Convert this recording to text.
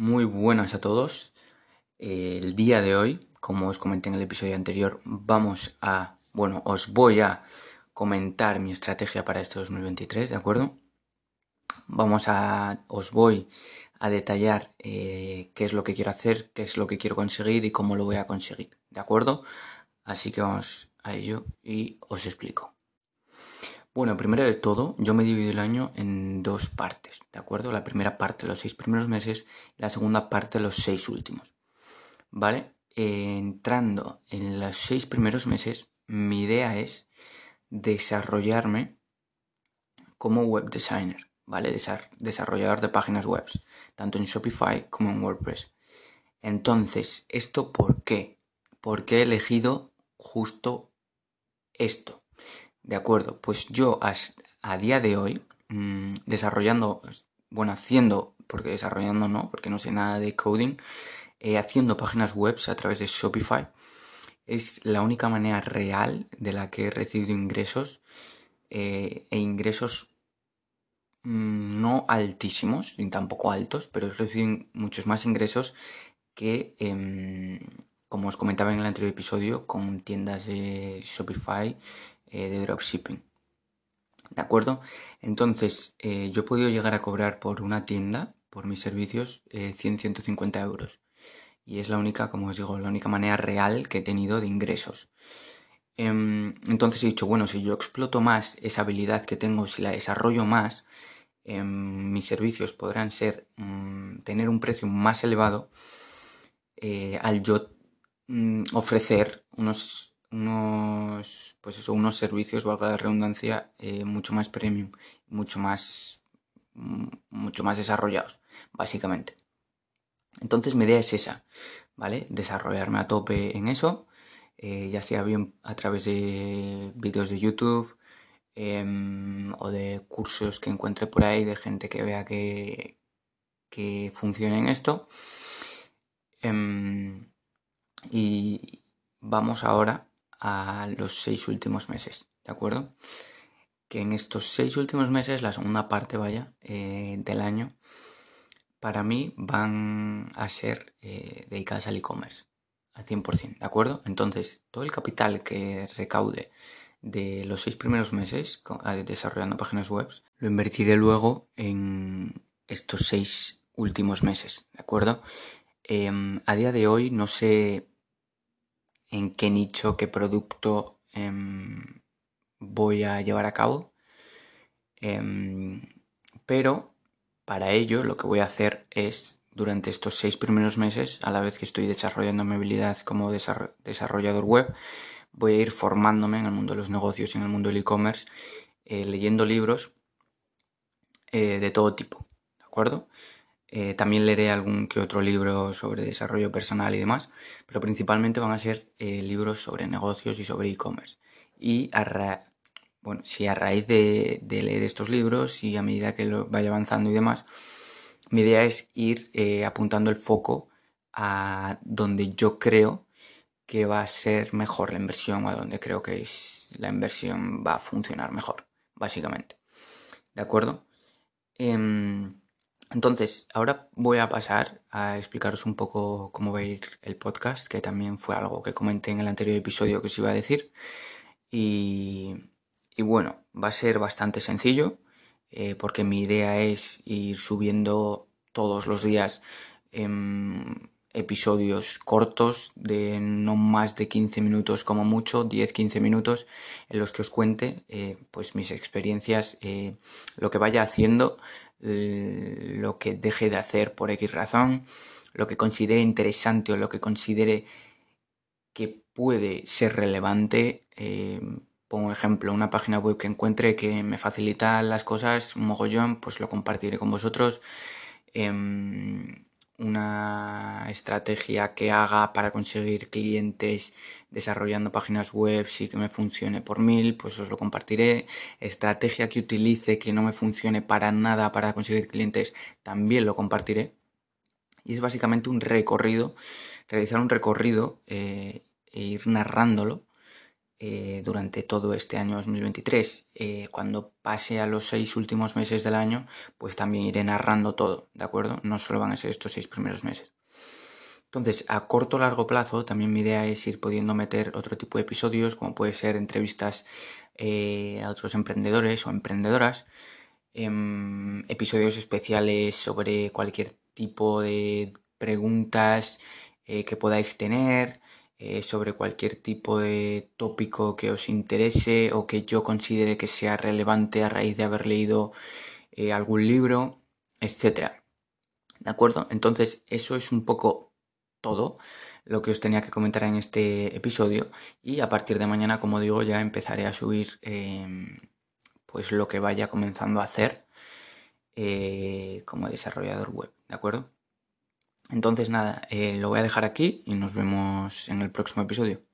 Muy buenas a todos. El día de hoy, como os comenté en el episodio anterior, vamos a, bueno, os voy a comentar mi estrategia para este 2023, ¿de acuerdo? Vamos a, os voy a detallar eh, qué es lo que quiero hacer, qué es lo que quiero conseguir y cómo lo voy a conseguir, ¿de acuerdo? Así que vamos a ello y os explico. Bueno, primero de todo, yo me divido el año en dos partes, ¿de acuerdo? La primera parte, los seis primeros meses, y la segunda parte, los seis últimos. ¿Vale? entrando en los seis primeros meses, mi idea es desarrollarme como web designer, ¿vale? desarrollador de páginas web, tanto en Shopify como en WordPress. Entonces, ¿esto por qué? Porque he elegido justo esto. De acuerdo, pues yo a, día de hoy, mm, desarrollando, bueno, haciendo, porque desarrollando no, porque no sé nada de coding, eh, haciendo páginas web a través de Shopify, es la única manera real de la que he recibido ingresos eh, e ingresos mm, no altísimos, ni tampoco altos, pero he recibido muchos más ingresos que, em, como os comentaba en el anterior episodio, con tiendas de Shopify eh, de dropshipping. ¿De acuerdo? Entonces, eh, yo he podido llegar a cobrar por una tienda, por mis servicios, 100-150 eh, euros. Y es la única, como os digo, la única manera real que he tenido de ingresos. Em, entonces he dicho, bueno, si yo exploto más esa habilidad que tengo, si la desarrollo más, em, mis servicios podrán ser, mm, tener un precio más elevado al yo mm, ofrecer unos unos, pues eso, unos servicios, valga la redundancia, eh, mucho más premium, mucho más, mm, mucho más desarrollados, básicamente. Entonces mi idea es esa, ¿vale? Desarrollarme a tope en eso, eh, ya sea bien a través de vídeos de YouTube em, o de cursos que encuentre por ahí de gente que vea que, que funcione en esto. Em, y vamos ahora a los seis últimos meses, ¿de acuerdo? Que en estos seis últimos meses, la segunda parte, vaya, eh, del año, para mí van a ser eh, dedicadas al e-commerce, al 100%, ¿de acuerdo? Entonces, todo el capital que recaude de los seis primeros meses desarrollando páginas web, lo invertiré luego en estos seis últimos meses, ¿de acuerdo? Em, a día de hoy no sé en qué nicho, qué producto em, voy a llevar a cabo. Em, pero para ello lo que voy a hacer es durante estos seis primeros meses, a la vez que estoy desarrollando mi habilidad como desarrollador web, voy a ir formándome en el mundo de los negocios y en el mundo del e-commerce, eh, leyendo libros eh, de todo tipo, ¿de acuerdo? Eh, también leeré algún que otro libro sobre desarrollo personal y demás, pero principalmente van a ser eh, libros sobre negocios y sobre e-commerce. Y a bueno, si a raíz de, leer estos libros y a medida que lo vaya avanzando y demás, mi idea es ir eh, apuntando el foco a donde yo creo que va a ser mejor la inversión a donde creo que la inversión va a funcionar mejor, básicamente. ¿De acuerdo? Entonces, ahora voy a pasar a explicaros un poco cómo va a ir el podcast, que también fue algo que comenté en el anterior episodio que os iba a decir. Y, bueno, va a ser bastante sencillo, eh, porque mi idea es ir subiendo todos los días em, episodios cortos de no más de 15 minutos como mucho, 10-15 minutos, en los que os cuente eh, pues mis experiencias, eh, lo que vaya haciendo lo que deje de hacer por X razón, lo que considere interesante o lo que considere que puede ser relevante. Eh, pongo ejemplo, una página web que encuentre que me facilita las cosas un mogollón, pues lo compartiré con vosotros. Una estrategia que haga para conseguir clientes desarrollando páginas web y que me funcione por mil, pues os lo compartiré. Estrategia que utilice que no me funcione para nada para conseguir clientes, también lo compartiré. Y es básicamente un recorrido, realizar un recorrido eh, e ir narrándolo eh, durante todo este año 2023. Eh, cuando pase a los seis últimos meses del año, pues también iré narrando todo, ¿de acuerdo? No solo van a ser estos seis primeros meses. Entonces, a corto o largo plazo, también mi idea es ir pudiendo meter otro tipo de episodios, como puede ser entrevistas eh, a otros emprendedores o emprendedoras, em, episodios especiales sobre cualquier tipo de preguntas que podáis tener, eh, sobre cualquier tipo de tópico que os interese o que yo considere que sea relevante a raíz de haber leído eh, algún libro, etc. ¿De acuerdo? Entonces, eso es un poco todo lo que os tenía que comentar en este episodio y a partir de mañana, como digo, ya empezaré a subir em, pues lo que vaya comenzando a hacer eh, como desarrollador web, ¿de acuerdo? Entonces nada, eh, lo voy a dejar aquí y nos vemos en el próximo episodio.